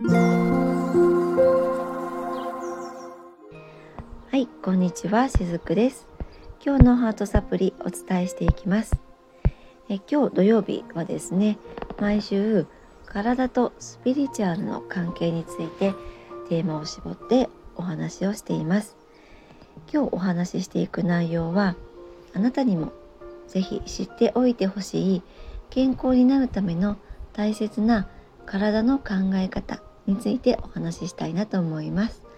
はいこんにちはしずくです。今日のハートサプリお伝えしていきます。え今日土曜日はですね毎週体とスピリチュアルの関係についてテーマを絞ってお話をしています。今日お話ししていく内容はあなたにもぜひ知っておいてほしい健康になるための大切な体の考え方についてお話ししたいなと思います。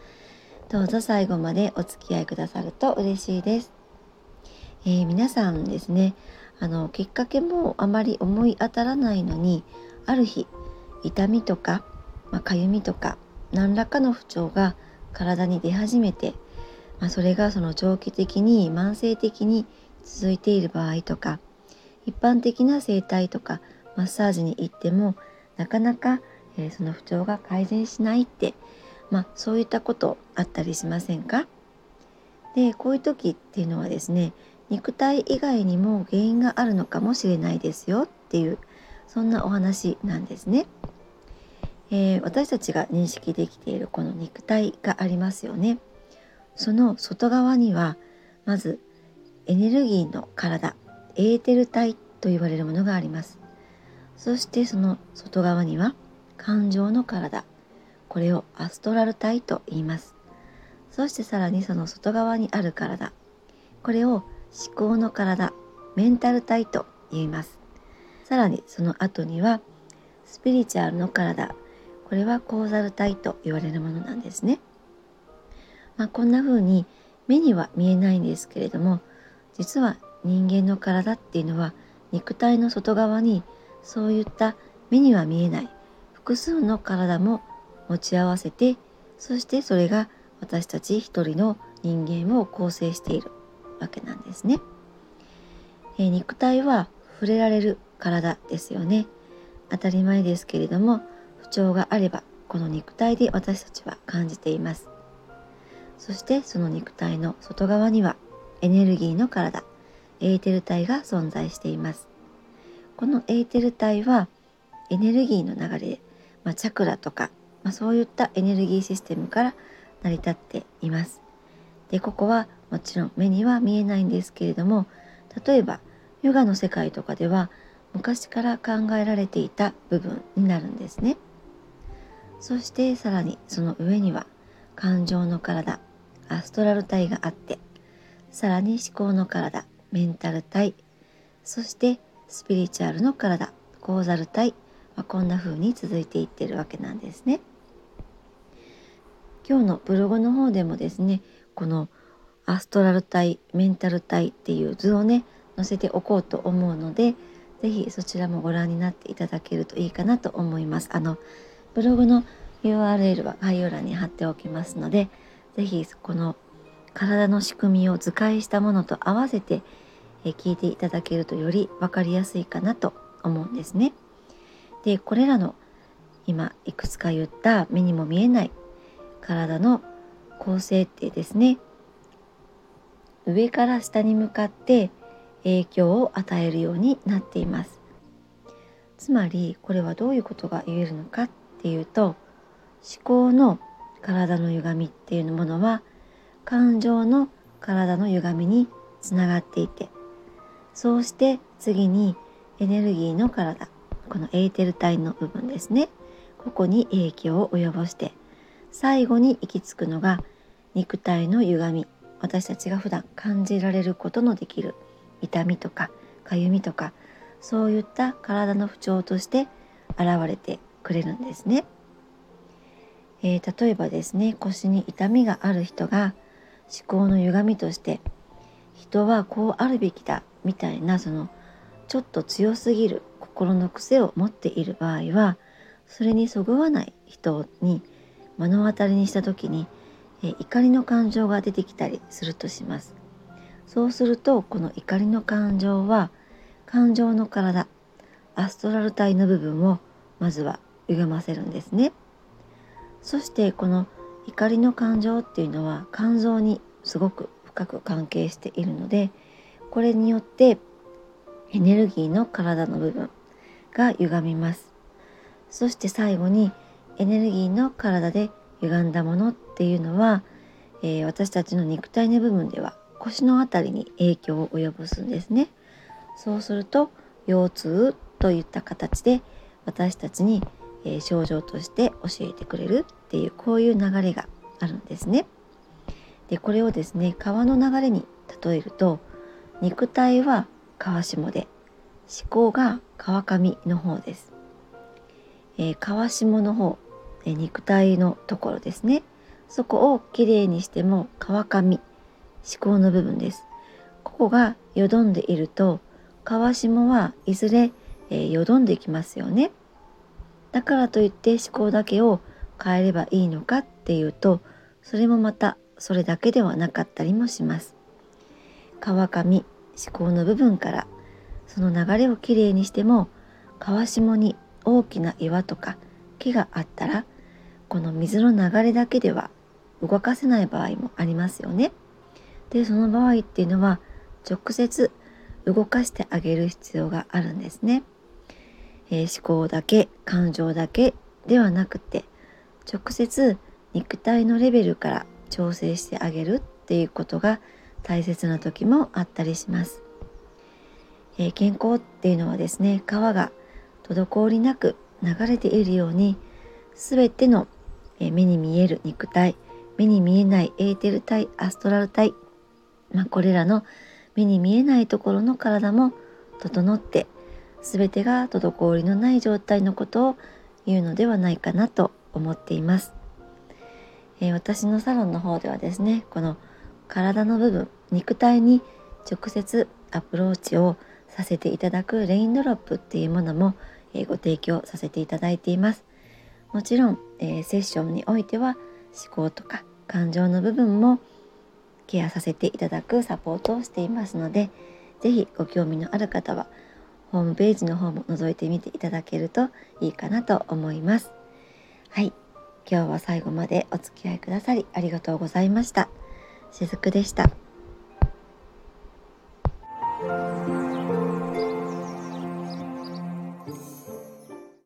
どうぞ最後までお付き合いくださると嬉しいです、えー、皆さんですねあのきっかけもあまり思い当たらないのにある日痛みとか、まあ、かゆみとか何らかの不調が体に出始めて、まあ、それがその長期的に慢性的に続いている場合とか一般的な整体とかマッサージに行ってもなかなか、えー、その不調が改善しないって、まあ、そういったことあったりしませんか？でこういう時っていうのはですね肉体以外にも原因があるのかもしれないですよっていうそんなお話なんですね。えー、私たちが認識できているこの肉体がありますよね。その外側にはまずエネルギーの体エーテル体と言われるものがありますそしてその外側には感情の体。これをアストラル体と言います。そしてさらにその外側にある体。これを思考の体。メンタル体と言います。さらにその後にはスピリチュアルの体。これはコーザル体と言われるものなんですね、まあ、こんな風に目には見えないんですけれども実は人間の体っていうのは肉体の外側にそういった目には見えない。複数の体も持ち合わせてそしてそれが私たち一人の人間を構成しているわけなんですね。え、肉体は触れられる体ですよね。当たり前ですけれども不調があればこの肉体で私たちは感じています。そしてその肉体の外側にはエネルギーの体エーテル体が存在していますこのエーテル体はエネルギーの流れで、まあ、チャクラとか、まあ、そういったエネルギーシステムから成り立っています。でここはもちろん目には見えないんですけれども例えばヨガの世界とかでは昔から考えられていた部分になるんですね。そしてさらにその上には感情の体アストラル体があってさらに思考の体メンタル体そしてスピリチュアルの体コーザル体、まあ、こんな風に続いていってるわけなんですね。今日のブログの方でもですねこのアストラル体メンタル体っていう図をね載せておこうと思うので是非そちらもご覧になっていただけるといいかなと思います。あのブログの URL は概要欄に貼っておきますので是非この体の仕組みを図解したものと合わせて聞いていただけるとより分かりやすいかなと思うんですね。でこれらの今いくつか言った目にも見えない体の構成ってですね上から下に向かって影響を与えるようになっています。つまりこれはどういうことが言えるのかっていうと思考の体の歪みっていうものは感情の体の歪みにつながっていてそうして次にエネルギーの体このエーテル体の部分ですね。ここに影響を及ぼして最後に行き着くのが肉体の歪み。私たちが普段感じられることのできる痛みとかかゆみとかそういった体の不調として現れてくれるんですね、えー、例えばですね腰に痛みがある人が思考の歪みとして人はこうあるべきだみたいなそのちょっと強すぎる心の癖を持っている場合はそれにそぐわない人に目の当たりにした時に怒りの感情が出てきたりするとします。そうするとこの怒りの感情は感情の体アストラル体の部分をまずは歪ませるんですね。そしてこの怒りの感情っていうのは肝臓にすごく深く関係しているのでこれによってエネルギーの体の部分が歪みますそして最後にエネルギーの体で歪んだものっていうのは、えー、私たちの肉体の部分では腰の辺りに影響を及ぼすんですね。そうすると腰痛といった形で私たちに、えー、症状として教えてくれるっていうこういう流れがあるんですね。でこれをですね川の流れに例えると肉体は川下で思考が川上の方です。えー、川下の方、えー、肉体のところですね。そこをきれいにしても川上思考の部分です。ここがよどんでいると川下はいずれ、えー、よどんできますよね。だからといって思考だけを変えればいいのかっていうとそれもまたそれだけではなかったりもします。川上思考の部分からその流れをきれいにしても川下に大きな岩とか木があったらこの水の流れだけでは動かせない場合もありますよね。でその場合っていうのは直接動かしてあげる必要があるんですね。えー、思考だけ感情だけではなくて直接肉体のレベルから調整してあげるっていうことが大切な時もあったりします。え、健康っていうのはですね川が滞りなく流れているように全ての、え目に見える肉体目に見えないエーテル体アストラル体、まあ、これらの目に見えないところの体も整って全てが滞りのない状態のことを言うのではないかなと思っています、えー、私のサロンの方ではですねこの体の部分肉体に直接アプローチをさせていただくレインドロップっていうものも、えー、ご提供させていただいています。もちろん、えー、セッションにおいては思考とか感情の部分もケアさせていただくサポートをしていますので是非ご興味のある方はホームページの方も覗いてみていただけるといいかなと思います。はい。今日は最後までお付き合いくださりありがとうございました。しずくでした。